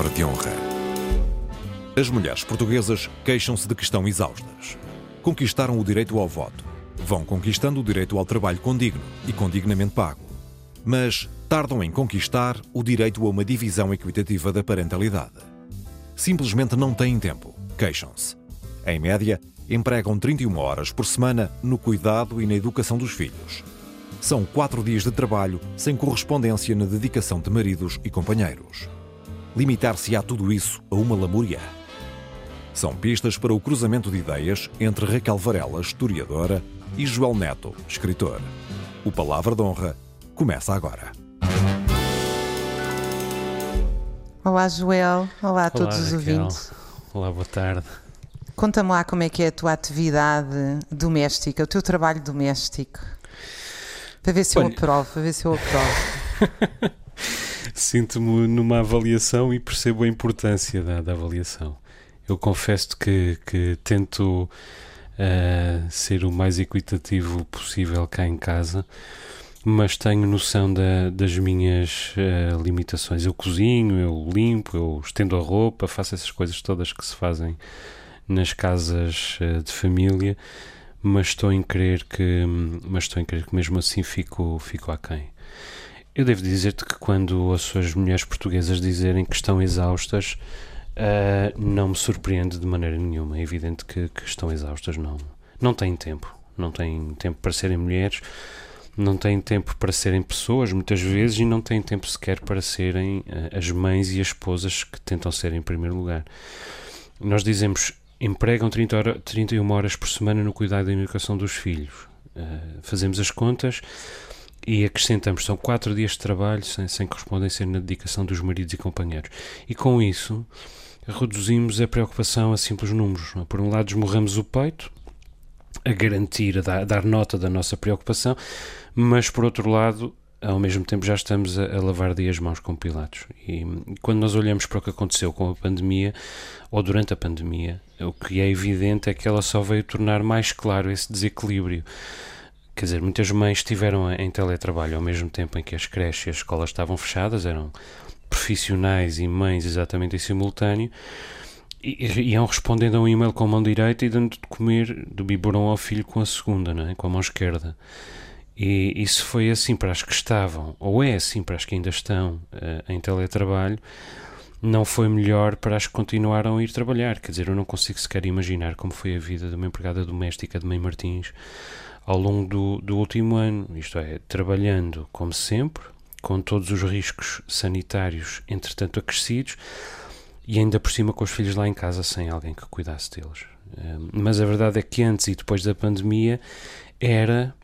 palavra de honra. As mulheres portuguesas queixam-se de que estão exaustas. Conquistaram o direito ao voto. Vão conquistando o direito ao trabalho condigno e condignamente pago. Mas tardam em conquistar o direito a uma divisão equitativa da parentalidade. Simplesmente não têm tempo. Queixam-se. Em média, empregam 31 horas por semana no cuidado e na educação dos filhos. São quatro dias de trabalho sem correspondência na dedicação de maridos e companheiros. Limitar-se a tudo isso a uma lamúria? São pistas para o cruzamento de ideias entre Raquel Varela, historiadora, e Joel Neto, escritor. O Palavra de Honra começa agora. Olá, Joel. Olá a Olá, todos os Raquel. ouvintes. Olá, boa tarde. Conta-me lá como é que é a tua atividade doméstica, o teu trabalho doméstico. Para ver se eu Olha- aprovo, para ver se eu aprovo. Sinto-me numa avaliação e percebo a importância da, da avaliação. Eu confesso que, que tento ah, ser o mais equitativo possível cá em casa, mas tenho noção da- das minhas ah, limitações. Eu cozinho, eu limpo, eu estendo a roupa, faço essas coisas todas que se fazem nas casas ah, de família, mas estou em crer que, mas estou em crer que mesmo assim fico, fico aquém. Eu devo dizer-te que quando ouço as mulheres portuguesas dizerem que estão exaustas, ah, não me surpreende de maneira nenhuma. É evidente que, que estão exaustas, não, não têm tempo. Não têm tempo para serem mulheres, não têm tempo para serem pessoas, muitas vezes, e não têm tempo sequer para serem ah, as mães e as esposas que tentam ser em primeiro lugar. Nós dizemos empregam 30 hora, 31 horas por semana no cuidado e educação dos filhos. Ah, fazemos as contas e acrescentamos, são quatro dias de trabalho sem, sem correspondência na dedicação dos maridos e companheiros. E com isso reduzimos a preocupação a simples números. é? Por um lado, esmorramos o peito, a garantir, a dar, a dar nota da nossa preocupação, mas por outro lado, ao mesmo tempo já estamos a, a lavar dias mãos com Pilatos. E, e quando nós olhamos para o que aconteceu com a pandemia, ou durante a pandemia, o que é evidente é que ela só veio tornar mais claro esse desequilíbrio. Quer dizer, muitas mães estiveram em teletrabalho ao mesmo tempo em que as creches e as escolas estavam fechadas, eram profissionais e mães exatamente em simultâneo, e iam respondendo a um e-mail com a mão direita e dando de comer do biberon ao filho com a segunda, não é? com a mão esquerda. E isso foi assim para as que estavam, ou é assim para as que ainda estão eh, em teletrabalho, não foi melhor para as que continuaram a ir trabalhar. Quer dizer, eu não consigo sequer imaginar como foi a vida de uma empregada doméstica de Mãe Martins ao longo do, do último ano. Isto é, trabalhando como sempre, com todos os riscos sanitários, entretanto, acrescidos, e ainda por cima com os filhos lá em casa sem alguém que cuidasse deles. Eh, Mas a verdade é que antes e depois da pandemia era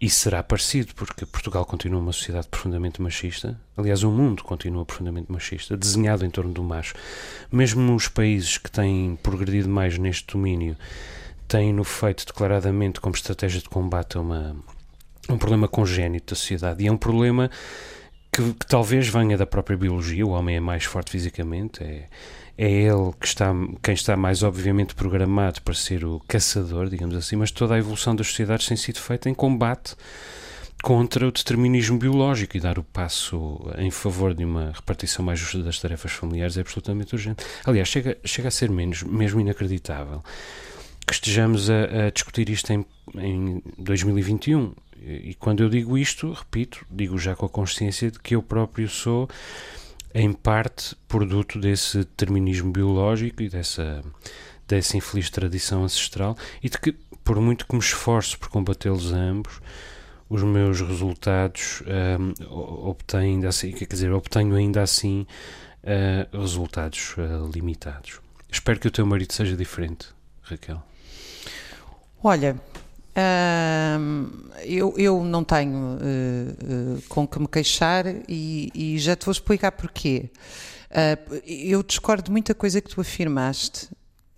e será parecido, porque Portugal continua uma sociedade profundamente machista. Aliás, o mundo continua profundamente machista, desenhado em torno do macho. Mesmo os países que têm progredido mais neste domínio têm-no feito declaradamente como estratégia de combate a uma, um problema congénito da sociedade. E é um problema que, que talvez venha da própria biologia. O homem é mais forte fisicamente, é, é ele que está, quem está mais obviamente programado para ser o caçador, digamos assim, mas toda a evolução das sociedades tem sido feita em combate contra o determinismo biológico e dar o passo em favor de uma repartição mais justa das tarefas familiares é absolutamente urgente. Aliás, chega, chega a ser menos, mesmo inacreditável que estejamos a, a discutir isto em, em 2021. E quando eu digo isto, repito, digo já com a consciência de que eu próprio sou, em parte, produto desse determinismo biológico e dessa, dessa infeliz tradição ancestral e de que, por muito que me esforce por combatê-los ambos, os meus resultados o- obtêm ainda assim, quer dizer, obtenho ainda assim ah, resultados ah, limitados. Espero que o teu marido seja diferente, Raquel. Olha, hum, eu, eu não tenho eh, eh, com que me queixar e, e já te vou explicar porquê. Ah, eu discordo de muita coisa que tu afirmaste.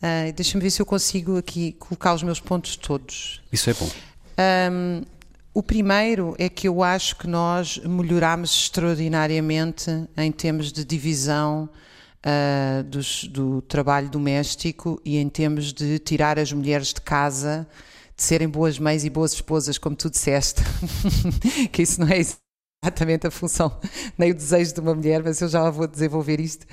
Ah, Deixa-me ver se eu consigo aqui colocar os meus pontos todos. Isso é bom. Um, o primeiro é que eu acho que nós melhorámos extraordinariamente em termos de divisão ah, dos- do trabalho doméstico e em termos de tirar as mulheres de casa, de serem boas mães e boas esposas, como tu disseste, que isso não é exatamente a função nem o desejo de uma mulher, mas eu já vou desenvolver isto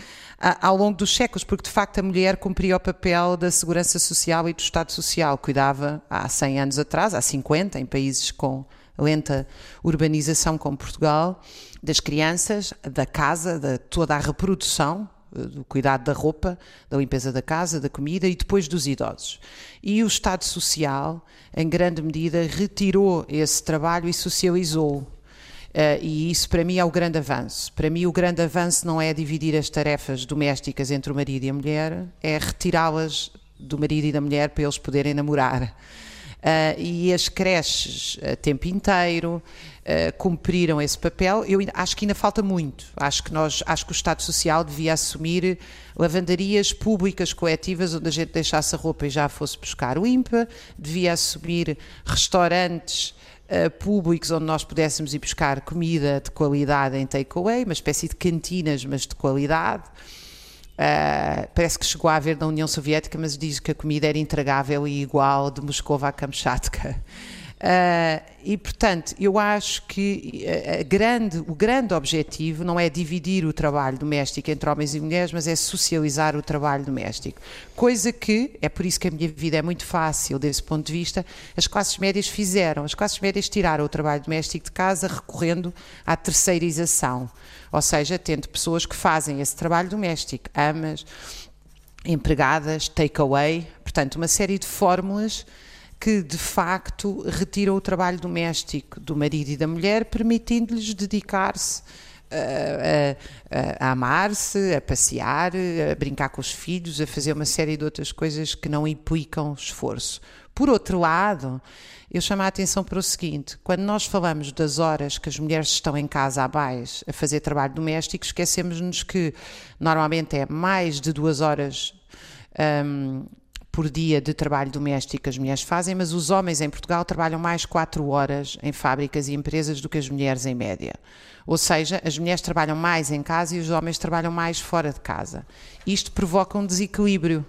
ao longo dos séculos, porque de facto a mulher cumpria o papel da segurança social e do Estado social, cuidava há 100 anos atrás, há 50, em países com lenta urbanização como Portugal, das crianças, da casa, de toda a reprodução, do cuidado da roupa, da limpeza da casa, da comida e depois dos idosos. E o Estado Social, em grande medida, retirou esse trabalho e socializou. Uh, e isso para mim é o grande avanço. Para mim, o grande avanço não é dividir as tarefas domésticas entre o marido e a mulher, é retirá-las do marido e da mulher para eles poderem namorar. Uh, e as creches a tempo inteiro uh, cumpriram esse papel. Eu acho que ainda falta muito. Acho que nós, acho que o Estado Social devia assumir lavandarias públicas coletivas onde a gente deixasse a roupa e já fosse buscar o IMPA, devia assumir restaurantes uh, públicos onde nós pudéssemos ir buscar comida de qualidade em takeaway, uma espécie de cantinas, mas de qualidade. Uh, parece que chegou a haver na União Soviética, mas diz que a comida era intragável e igual de Moscou a Kamchatka. Uh, e, portanto, eu acho que a grande, o grande objetivo não é dividir o trabalho doméstico entre homens e mulheres, mas é socializar o trabalho doméstico. Coisa que, é por isso que a minha vida é muito fácil desse ponto de vista, as classes médias fizeram. As classes médias tiraram o trabalho doméstico de casa recorrendo à terceirização. Ou seja, tendo pessoas que fazem esse trabalho doméstico, amas, empregadas, takeaway, portanto, uma série de fórmulas que de facto retiram o trabalho doméstico do marido e da mulher, permitindo-lhes dedicar-se a, a, a amar-se, a passear, a brincar com os filhos, a fazer uma série de outras coisas que não implicam esforço. Por outro lado, eu chamo a atenção para o seguinte: quando nós falamos das horas que as mulheres estão em casa abaixo a fazer trabalho doméstico, esquecemos-nos que normalmente é mais de duas horas. Um, por dia de trabalho doméstico que as mulheres fazem, mas os homens em Portugal trabalham mais 4 horas em fábricas e empresas do que as mulheres em média. Ou seja, as mulheres trabalham mais em casa e os homens trabalham mais fora de casa. Isto provoca um desequilíbrio,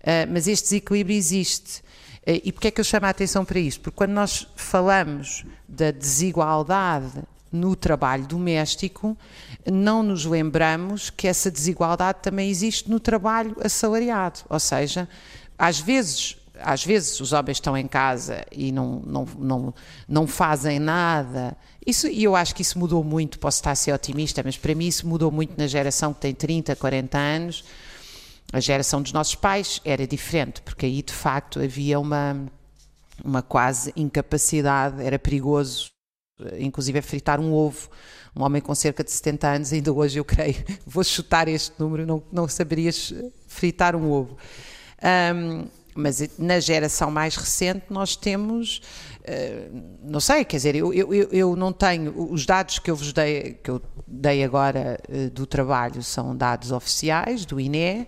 uh, mas este desequilíbrio existe. Uh, e porquê é que eu chamo a atenção para isto? Porque quando nós falamos da desigualdade no trabalho doméstico, não nos lembramos que essa desigualdade também existe no trabalho assalariado. Ou seja, às vezes, às vezes os homens estão em casa e não, não, não, não fazem nada. Isso, e eu acho que isso mudou muito, posso estar a ser otimista, mas para mim isso mudou muito na geração que tem 30, 40 anos. A geração dos nossos pais era diferente, porque aí de facto havia uma, uma quase incapacidade, era perigoso, inclusive fritar um ovo. Um homem com cerca de 70 anos, ainda hoje eu creio, vou chutar este número, não, não saberias fritar um ovo. Um, mas na geração mais recente nós temos, uh, não sei, quer dizer, eu, eu, eu não tenho, os dados que eu vos dei, que eu dei agora uh, do trabalho são dados oficiais do INE,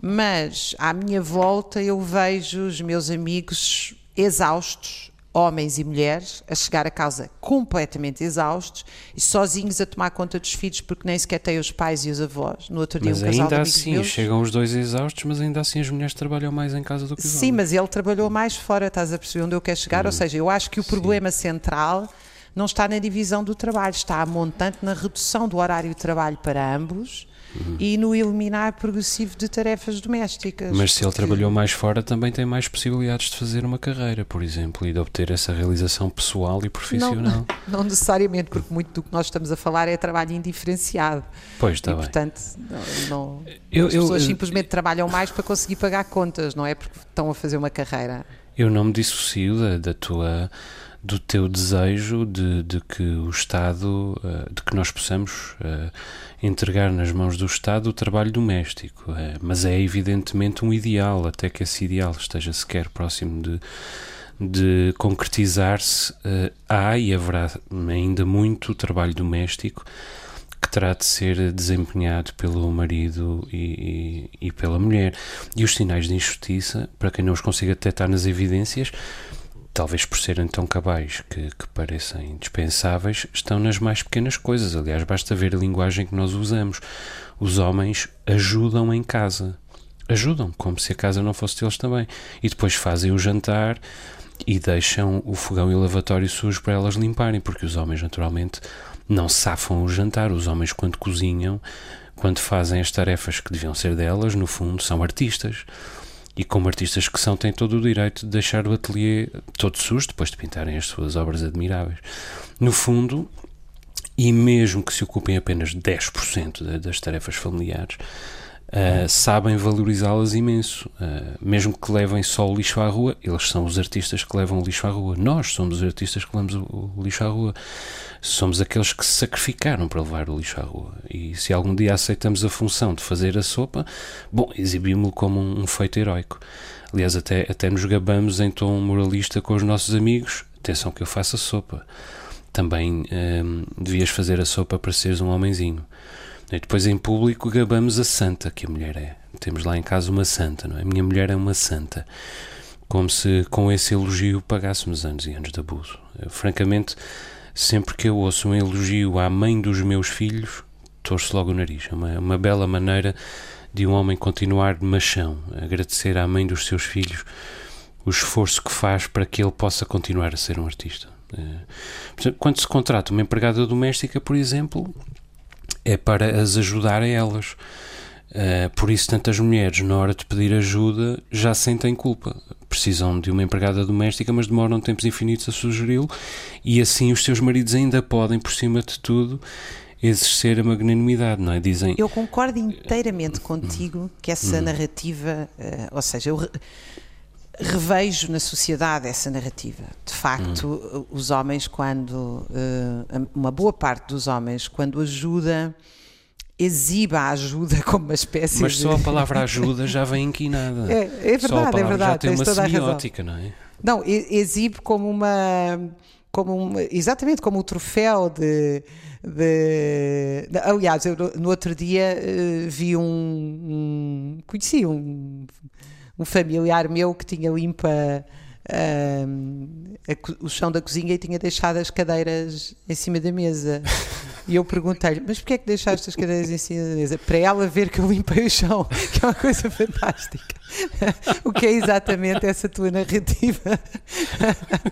mas à minha volta eu vejo os meus amigos exaustos homens e mulheres a chegar a casa completamente exaustos e sozinhos a tomar conta dos filhos porque nem sequer têm os pais e os avós. No outro dia mas um casal ainda assim, meus... chegam os dois exaustos, mas ainda assim as mulheres trabalham mais em casa do que os Sim, homens. mas ele trabalhou mais fora, estás a perceber onde eu quero chegar? Hum, Ou seja, eu acho que o problema sim. central não está na divisão do trabalho, está a montante na redução do horário de trabalho para ambos uhum. e no eliminar progressivo de tarefas domésticas. Mas se ele trabalhou mais fora, também tem mais possibilidades de fazer uma carreira, por exemplo, e de obter essa realização pessoal e profissional. Não, não necessariamente, porque muito do que nós estamos a falar é trabalho indiferenciado. Pois, está e, bem. Portanto, não, não eu, as pessoas eu, simplesmente trabalham mais para conseguir pagar contas, não é porque estão a fazer uma carreira. Eu não me dissocio da, da tua do teu desejo de, de que o Estado, eh, de que nós possamos uh, entregar nas mãos do Estado o trabalho doméstico. Uh, mas é evidentemente um ideal, até que esse ideal esteja sequer próximo de, de concretizar-se. Há e haverá ainda muito trabalho doméstico que terá de ser desempenhado pelo marido e, e, e pela mulher. E os sinais de injustiça, para quem não os consiga detectar nas evidências, talvez por serem tão cabais que, que parecem indispensáveis, estão nas mais pequenas coisas. Aliás, basta ver a linguagem que nós usamos. Os homens ajudam em casa. Ajudam, como se a casa não fosse deles também. E depois fazem o jantar e deixam o fogão e o lavatório sujo para elas limparem, porque os homens, naturalmente, não safam o jantar. Os homens, quando cozinham, quando fazem as tarefas que deviam ser delas, no fundo, são artistas. E como artistas que são, têm todo o direito de deixar o ateliê todo sujo depois de pintarem as suas obras admiráveis. No fundo, e mesmo que se ocupem apenas 10% das tarefas familiares, uh, sabem valorizá-las imenso. Uh, mesmo que levem só o lixo à rua, eles são os artistas que levam o lixo à rua. Nós somos os artistas que levamos o, o lixo à rua. Somos aqueles que se sacrificaram para levar o lixo à rua. E se algum dia aceitamos a função de fazer a sopa, bom, exibimos-lo como um, um feito heroico. Aliás, até, até nos gabamos em tom moralista com os nossos amigos. Atenção que eu faço a sopa. Também hum, devias fazer a sopa para seres um homenzinho. E depois em público gabamos a santa que a mulher é. Temos lá em casa uma santa, não é? A minha mulher é uma santa. Como se com esse elogio pagássemos anos e anos de abuso. Eu, francamente, sempre que eu ouço um elogio à mãe dos meus filhos, torço logo o nariz. É uma, uma bela maneira de um homem continuar machão, agradecer à mãe dos seus filhos o esforço que faz para que ele possa continuar a ser um artista. Eh, quando se contrata uma empregada doméstica, por exemplo, é para as ajudar a elas. Uh, por isso, tantas mulheres, na hora de pedir ajuda, já sentem culpa. Precisam de uma empregada doméstica, mas demoram tempos infinitos a sugeri-lo, e assim os seus maridos ainda podem, por cima de tudo, exercer a magnanimidade, não é? Dizem. Eu concordo inteiramente contigo que essa hum. narrativa, uh, ou seja, eu revejo na sociedade essa narrativa. De facto, hum. os homens, quando. Uh, uma boa parte dos homens, quando ajuda. Exiba a ajuda como uma espécie Mas só de... a palavra ajuda já vem inquinada. É, é verdade, é verdade. Já tem uma semiótica, não é? Não, exibe como uma. Como uma, exatamente como o troféu de. De, aliás, eu no outro dia uh, vi um, um, conheci um um familiar meu que tinha limpa a, o chão da cozinha e tinha deixado as cadeiras em cima da mesa. E eu perguntei-lhe, mas porquê é que deixaste as cadeiras em cima da mesa? Para ela ver que eu limpei o chão, que é uma coisa fantástica. o que é exatamente essa tua narrativa?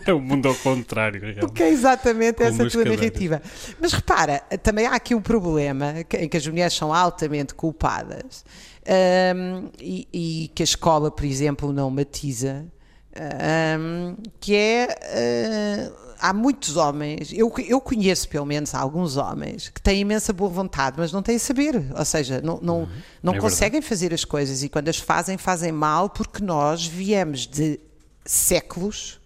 É o mundo ao contrário. Realmente. O que é exatamente essa tua cadeiras. narrativa? Mas repara, também há aqui um problema em que as mulheres são altamente culpadas um, e, e, que a escola, por exemplo, não matiza, um, que é. Uh, há muitos homens, eu, eu conheço pelo menos alguns homens que têm imensa boa vontade, mas não têm saber, ou seja, não, não, uhum. não é conseguem verdade. fazer as coisas e quando as fazem, fazem mal porque nós viemos de séculos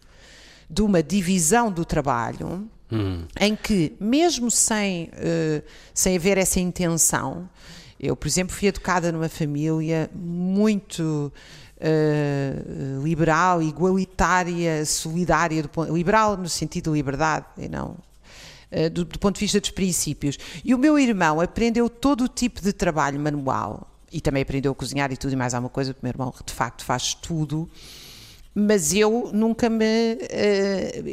de uma divisão do trabalho uhum. em que, mesmo sem, uh, sem haver essa intenção, eu, por exemplo, fui educada numa família muito uh, liberal, igualitária, solidária, do, liberal no sentido de liberdade e não uh, do, do, ponto de vista dos princípios. E o meu irmão aprendeu todo o tipo de trabalho manual e também aprendeu a cozinhar e tudo e mais alguma coisa, porque o meu irmão de facto faz tudo mas eu nunca me uh,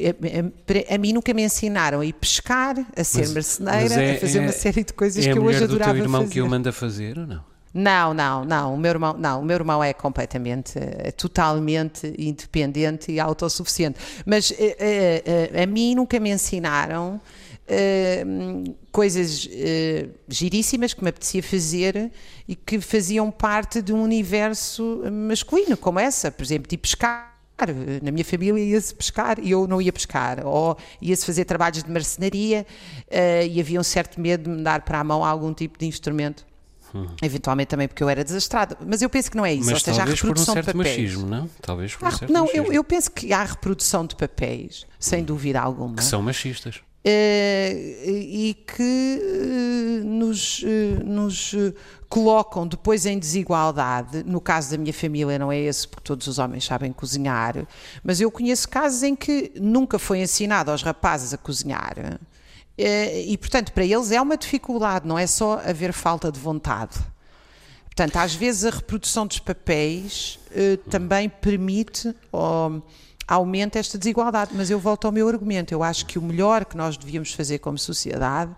a, a, a, mim nunca me ensinaram a ir pescar, a ser mas, marceneira, mas é, a fazer é, uma série de coisas é que eu hoje adorava fazer. É o irmão que eu mando a fazer ou não? Não, não, não. O meu irmão, não, o meu irmão é completamente, é totalmente independente e autossuficiente. Mas uh, uh, a mim nunca me ensinaram Uh, coisas uh, giríssimas que me apetecia fazer e que faziam parte de um universo masculino, como essa, por exemplo, de pescar. Na minha família ia-se pescar e eu não ia pescar, ou ia-se fazer trabalhos de marcenaria uh, e havia um certo medo de me dar para a mão algum tipo de instrumento. Hum. Eventualmente também porque eu era desastrada, mas eu penso que não é isso. Mas seja, talvez por um certo machismo, não? Talvez por um certo Não, machismo. eu, eu penso que há reprodução de papéis, sem dúvida alguma. Que são machistas. Uh, e que uh, nos, uh, nos colocam depois em desigualdade. No caso da minha família, não é esse, porque todos os homens sabem cozinhar, mas eu conheço casos em que nunca foi ensinado aos rapazes a cozinhar. E, portanto, para eles é uma dificuldade, não é só haver falta de vontade. Portanto, às vezes a reprodução dos papéis também permite. Oh, aumenta esta desigualdade. Mas eu volto ao meu argumento. Eu acho que o melhor que nós devíamos fazer como sociedade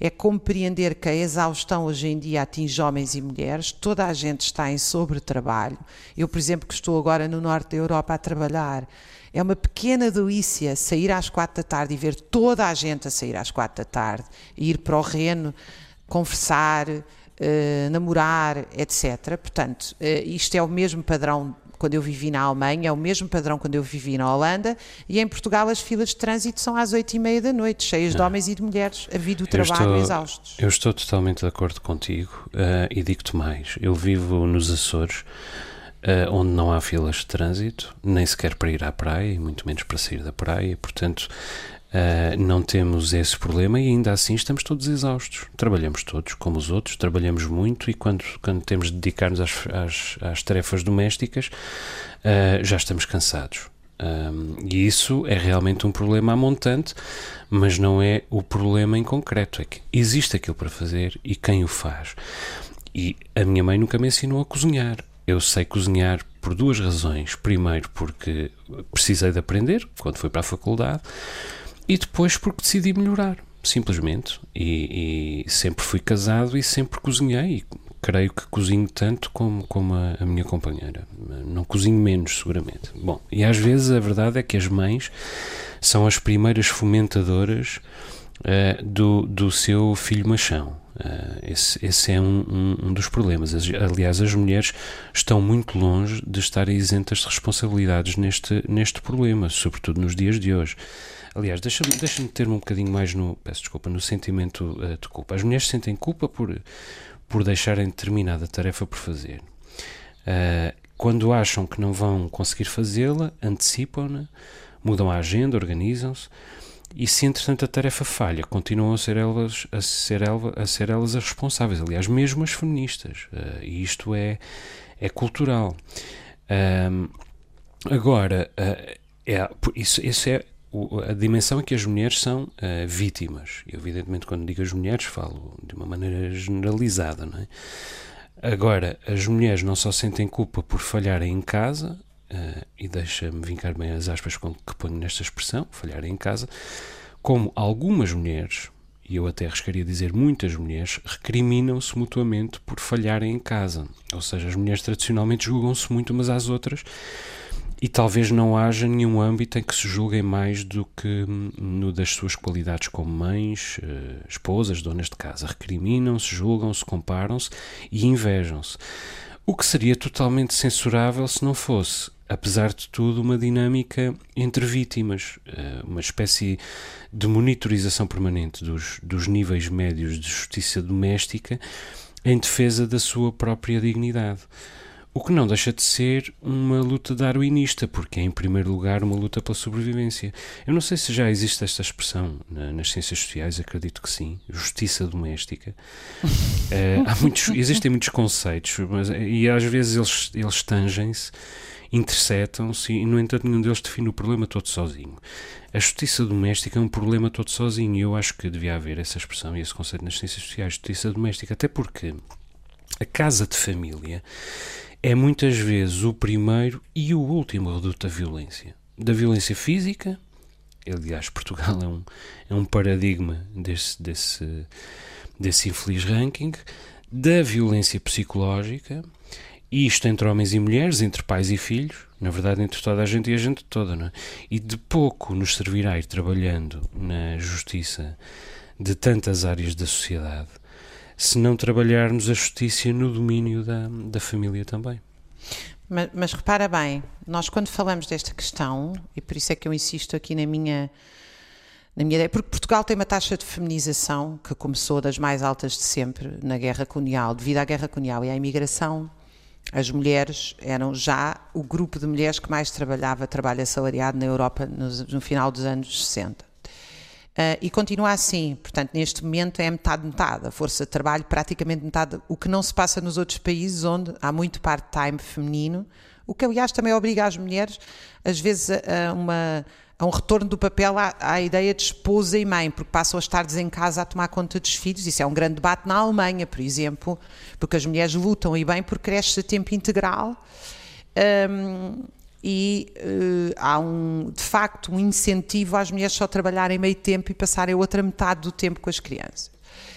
é compreender que a exaustão hoje em dia atinge homens e mulheres, toda a gente está em sobretrabalho. Eu, por exemplo, que estou agora no norte da Europa a trabalhar, É uma pequena delícia sair às quatro da tarde e ver toda a gente a sair às quatro da tarde, ir para o Reno, conversar, uh, namorar, etc. Portanto, uh, isto é o mesmo padrão quando eu vivi na Alemanha, é o mesmo padrão quando eu vivi na Holanda, e em Portugal as filas de trânsito são às oito e meia da noite, cheias de homens e de mulheres, a vida do trabalho estou, exaustos. Eu estou totalmente de acordo contigo uh, e digo-te mais, eu vivo nos Açores, Uh, onde não há filas de trânsito, nem sequer para ir à praia, e muito menos para sair da praia, portanto, uh, não temos esse problema e ainda assim estamos todos exaustos. Trabalhamos todos, como os outros, trabalhamos muito e quando, quando temos de dedicar-nos às, às, às, tarefas domésticas, uh, já estamos cansados. Um, e isso é realmente um problema montante, mas não é o problema em concreto. É que existe aquilo para fazer e quem o faz. E a minha mãe nunca me ensinou a cozinhar eu sei cozinhar por duas razões. Primeiro, porque precisei de aprender quando fui para a faculdade, e depois porque decidi melhorar, simplesmente. E, e sempre fui casado e sempre cozinhei. E creio que cozinho tanto como, como a, a, minha companheira. Não cozinho menos, seguramente. Bom, e às vezes a verdade é que as mães são as primeiras fomentadoras uh, do, do seu filho machão. Uh, esse, esse, é um, um, um, dos problemas. Aliás, as mulheres estão muito longe de estarem isentas de responsabilidades neste, neste problema, sobretudo nos dias de hoje. Aliás, deixa-me deixa ter-me um bocadinho mais no, peço desculpa, no sentimento uh, de culpa. As mulheres sentem culpa por, por deixarem determinada tarefa por fazer. Uh, quando acham que não vão conseguir fazê-la, antecipam-na, mudam a agenda, organizam-se e se entretanto a tarefa falha, continuam a ser elas, a ser, a ser elas as responsáveis, aliás, mesmo as feministas, uh, e isto é, é cultural. Um, agora, uh, é, isso, isso é a dimensão em que as mulheres são uh, vítimas. Eu, evidentemente, quando digo as mulheres, falo de uma maneira generalizada, não é? Agora, as mulheres não só sentem culpa por falharem em casa, uh, e deixa-me vincar bem as aspas que ponho nesta expressão, falhar em casa, como algumas mulheres, e eu até arriscaria dizer muitas mulheres, recriminam-se mutuamente por falharem em casa. Ou seja, as mulheres tradicionalmente julgam-se muito umas às outras e talvez não haja nenhum âmbito em que se julguem mais do que no das suas qualidades como mães, uh, esposas, donas de casa. Recriminam-se, julgam-se, comparam-se e invejam-se. O que seria totalmente censurável se não fosse apesar de tudo, uma dinâmica entre vítimas, eh, uma espécie de monitorização permanente dos, dos níveis médios de justiça doméstica em defesa da sua própria dignidade. O que não deixa de ser uma luta darwinista, porque é, em primeiro lugar, uma luta pela sobrevivência. Eu não sei se já existe esta expressão nas ciências sociais, acredito que sim, justiça doméstica. uh, muitos, existem muitos conceitos, mas, e às vezes eles, eles tangem-se interceptam-se e, no entanto, nenhum deles define o problema todo sozinho. A justiça doméstica é um problema todo sozinho e eu acho que devia haver essa expressão e esse conceito nas ciências sociais, justiça doméstica, até porque a casa de família é muitas vezes o primeiro e o último reduto da violência. Da violência física, aliás, Portugal é um, é um paradigma desse, desse, desse infeliz ranking, da violência psicológica isto entre homens e mulheres, entre pais e filhos, na verdade entre toda a gente e a gente toda, não é? E de pouco nos servirá ir trabalhando na justiça de tantas áreas da sociedade, se não trabalharmos a justiça no domínio da, da família também. Mas, mas, repara bem, nós quando falamos desta questão, e por isso é que eu insisto aqui na minha, na minha ideia, porque Portugal tem uma taxa de feminização que começou das mais altas de sempre na guerra colonial, devido à guerra colonial e à imigração as mulheres eram já o grupo de mulheres que mais trabalhava, trabalho assalariado na Europa no, no final dos anos 60. Uh, e continua assim, portanto, neste momento é metade-metade, a força de trabalho praticamente metade, o que não se passa nos outros países onde há muito part-time feminino, o que aliás também obriga as mulheres, às vezes, a uma a um retorno do papel à, à, ideia de esposa e mãe, porque passam a estar em casa a tomar conta dos filhos. Isso é um grande debate na Alemanha, por exemplo, porque as mulheres lutam e bem por creches a tempo integral. Um, e uh, há um, de facto um incentivo às mulheres só trabalharem meio tempo e passarem outra metade do tempo com as crianças.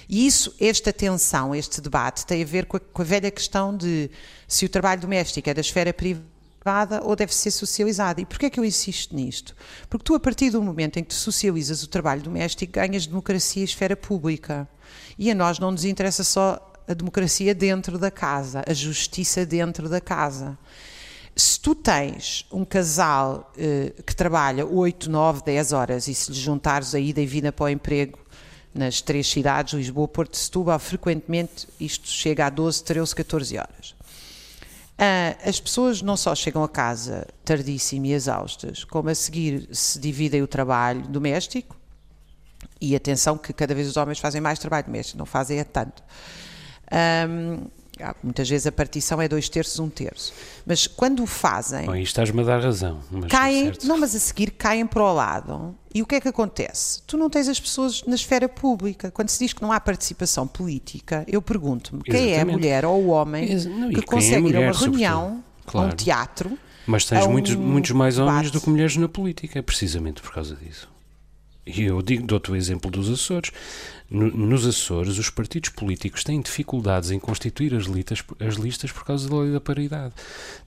E isso, esta tensão, este debate, tem a ver com a, com a velha questão de se o trabalho doméstico é da esfera privada ou deve ser socializada. E porquê é que eu insisto nisto? Porque tu, a partir do momento em que tu socializas o trabalho doméstico, ganhas democracia e esfera pública. E a nós não nos interessa só a democracia dentro da casa, a justiça dentro da casa. Se tu tens um casal eh, que trabalha 8, 9, 10 horas e se lhe juntares a ida e vinda para o emprego nas três cidades, Lisboa, Porto e Setúbal, frequentemente isto chega a 12, 13, 14 horas. Ah, as pessoas não só chegam a casa tardíssimo e exaustas, como a seguir se dividem o trabalho doméstico, e atenção que cada vez os homens fazem mais trabalho doméstico, não fazem é tanto. Um, muitas vezes a partição é dois terços, um terço. Mas quando o fazem. Bom, estás-me a dar razão. Caem, não, mas a seguir caem para o lado. E o que é que acontece? Tu não tens as pessoas na esfera pública. Quando se diz que não há participação política, eu pergunto-me quem é a mulher ou o homem não, que é consegue é ir a uma reunião, claro. a um teatro. Mas tens muitos, um muitos mais homens debate. do que mulheres na política, precisamente por causa disso. E eu dou-te o exemplo dos Açores. No, nos Açores, os partidos políticos têm dificuldades em constituir as listas, as listas por causa da lei da paridade.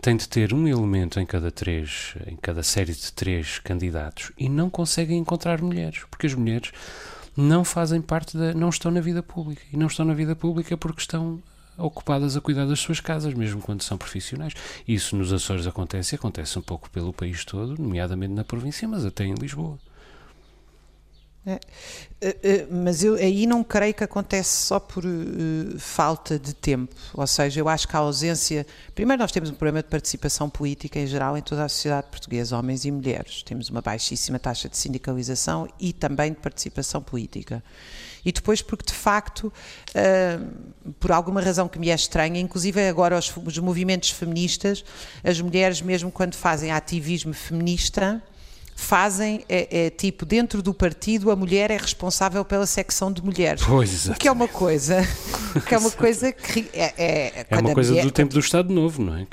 Tem de ter um elemento em cada três, em cada série de três candidatos e não conseguem encontrar mulheres, porque as mulheres não fazem parte da, não estão na vida pública e não estão na vida pública porque estão ocupadas a cuidar das suas casas, mesmo quando são profissionais. Isso nos Açores acontece, acontece um pouco pelo país todo, nomeadamente na província, mas até em Lisboa. É. Eh, eh, mas eu aí não creio que acontece só por uh, falta de tempo. Ou seja, eu acho que a ausência. Primeiro, nós temos um problema de participação política em geral em toda a sociedade portuguesa, homens e mulheres. Temos uma baixíssima taxa de sindicalização e também de participação política. E depois, porque de facto, uh, por alguma razão que me é estranha, inclusive agora os, os movimentos feministas, as mulheres, mesmo quando fazem ativismo feminista fazem, é, é, tipo, dentro do partido, a mulher é responsável pela secção de mulheres. Pois, exatamente. O que é uma coisa, que é uma coisa que é, é, é uma coisa mulher, do tempo do Estado Novo, não é?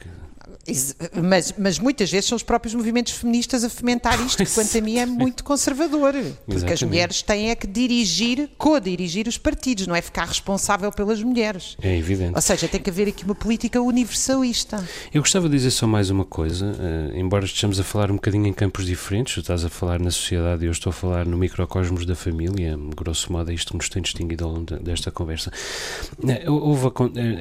Mas, mas muitas vezes são os próprios movimentos feministas a fomentar isto, que quanto a mim é muito conservador. Porque Exatamente. as mulheres têm é que dirigir, co-dirigir os partidos, não é ficar responsável pelas mulheres. É evidente. Ou seja, tem que haver aqui uma política universalista. Eu gostava de dizer só mais uma coisa, uh, embora estejamos a falar um bocadinho em campos diferentes, tu estás a falar na sociedade e eu estou a falar no microcosmos da família, grosso modo é isto que nos tem distinguido ao longo desta conversa. Uh, houve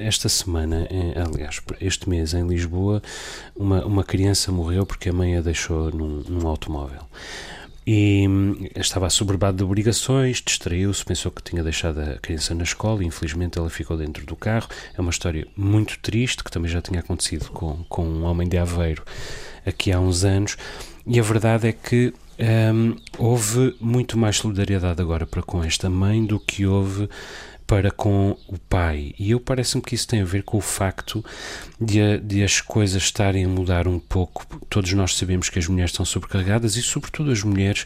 esta semana, uh, aliás, este mês em Lisboa, uma, uma criança morreu porque a mãe a deixou num, num automóvel. E hum, estava assoberbado de obrigações, distraiu-se, pensou que tinha deixado a criança na escola e infelizmente ela ficou dentro do carro. É uma história muito triste, que também já tinha acontecido com, com um homem de Aveiro aqui há uns anos. E a verdade é que hum, houve muito mais solidariedade agora para com esta mãe do que houve para com o pai. E eu parece-me que isso tem a ver com o facto de, de, as coisas estarem a mudar um pouco. Todos nós sabemos que as mulheres estão sobrecarregadas e, sobretudo, as mulheres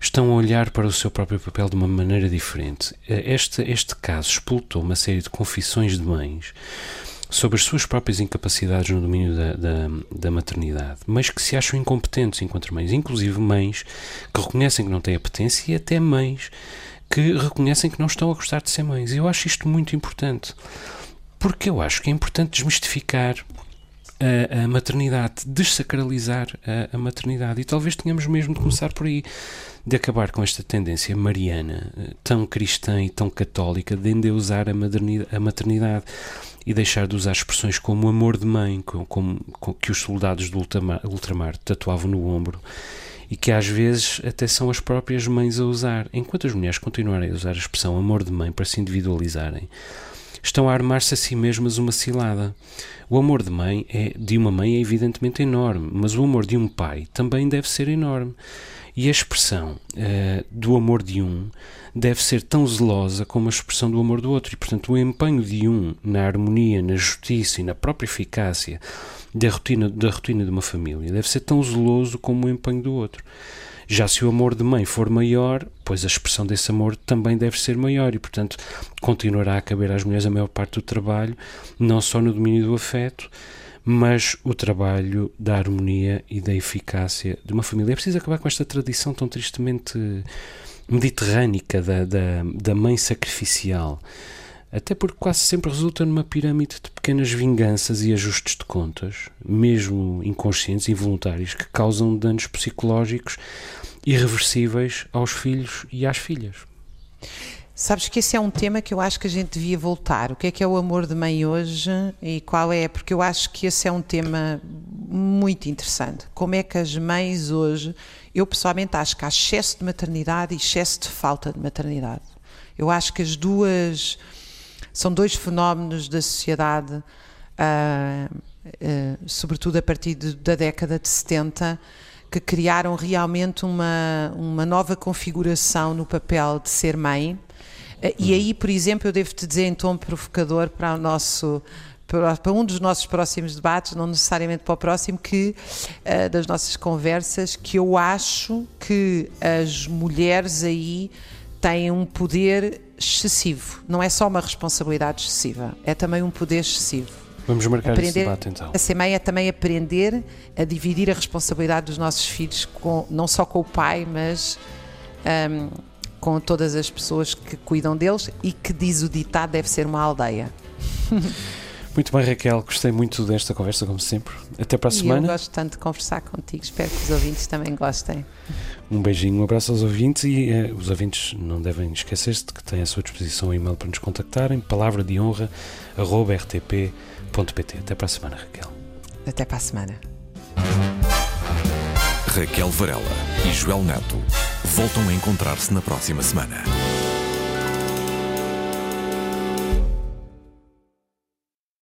estão a olhar para o seu próprio papel de uma maneira diferente. Este, este caso explotou uma série de confissões de mães sobre as suas próprias incapacidades no domínio da, da, da, maternidade, mas que se acham incompetentes enquanto mães, inclusive mães que reconhecem que não têm apetência e até mães que reconhecem que não estão a gostar de ser mães. E eu acho isto muito importante, porque eu acho que é importante desmistificar a, a maternidade, desacralizar a, a, maternidade. E talvez tenhamos mesmo de começar por aí, de acabar com esta tendência mariana, eh, tão cristã e tão católica, de endeusar a, a maternidade e deixar de usar expressões como amor de mãe, como, como que os soldados do ultramar, ultramar tatuavam no ombro e que às vezes até são as próprias mães a usar. Enquanto as mulheres continuarem a usar a expressão amor de mãe para se individualizarem, estão a armar-se a si mesmas uma cilada. O amor de mãe é de uma mãe é evidentemente enorme, mas o amor de um pai também deve ser enorme. E a expressão uh, do amor de um deve ser tão zelosa como a expressão do amor do outro. E, portanto, o empenho de um na harmonia, na justiça e na própria eficácia da rotina, da rotina de uma família deve ser tão zeloso como o empenho do outro. Já se o amor de mãe for maior, pois a expressão desse amor também deve ser maior e, portanto, continuará a caber às mulheres a maior parte do trabalho, não só no domínio do afeto, mas o trabalho da harmonia e da eficácia de uma família. É preciso acabar com esta tradição tão tristemente mediterrânica da, da, da mãe sacrificial Até porque quase sempre resulta numa pirâmide de pequenas vinganças e ajustes de contas, mesmo inconscientes, involuntários, que causam danos psicológicos irreversíveis aos filhos e às filhas. Sabes que esse é um tema que eu acho que a gente devia voltar. O que é que é o amor de mãe hoje e qual é? Porque eu acho que esse é um tema muito interessante. Como é que as mães hoje. Eu pessoalmente acho que há excesso de maternidade e excesso de falta de maternidade. Eu acho que as duas são dois fenómenos da sociedade, uh, uh, sobretudo a partir de, da década de 70, que criaram realmente uma, uma nova configuração no papel de ser mãe. Uh, e aí, por exemplo, eu devo te dizer em tom provocador para o nosso para um dos nossos próximos debates, não necessariamente para o próximo, que uh, das nossas conversas, que eu acho que as mulheres aí têm um poder excessivo. Não é só uma responsabilidade excessiva, é também um poder excessivo. Vamos marcar aprender, esse debate então. A CMEI é também aprender a dividir a responsabilidade dos nossos filhos, com, não só com o pai, mas um, com todas as pessoas que cuidam deles e que diz o ditado deve ser uma aldeia. Muito bem, Raquel, gostei muito desta conversa, como sempre. Até para a e semana. Eu gosto tanto de conversar contigo, espero que os ouvintes também gostem. Um beijinho, um abraço aos ouvintes e eh, os ouvintes não devem esquecer-se de que têm à sua disposição um e-mail para nos contactarem, palavra de honra, rtp.pt. Até para a semana, Raquel. Até para a semana. Raquel Varela e Joel Neto voltam a encontrar-se na próxima semana.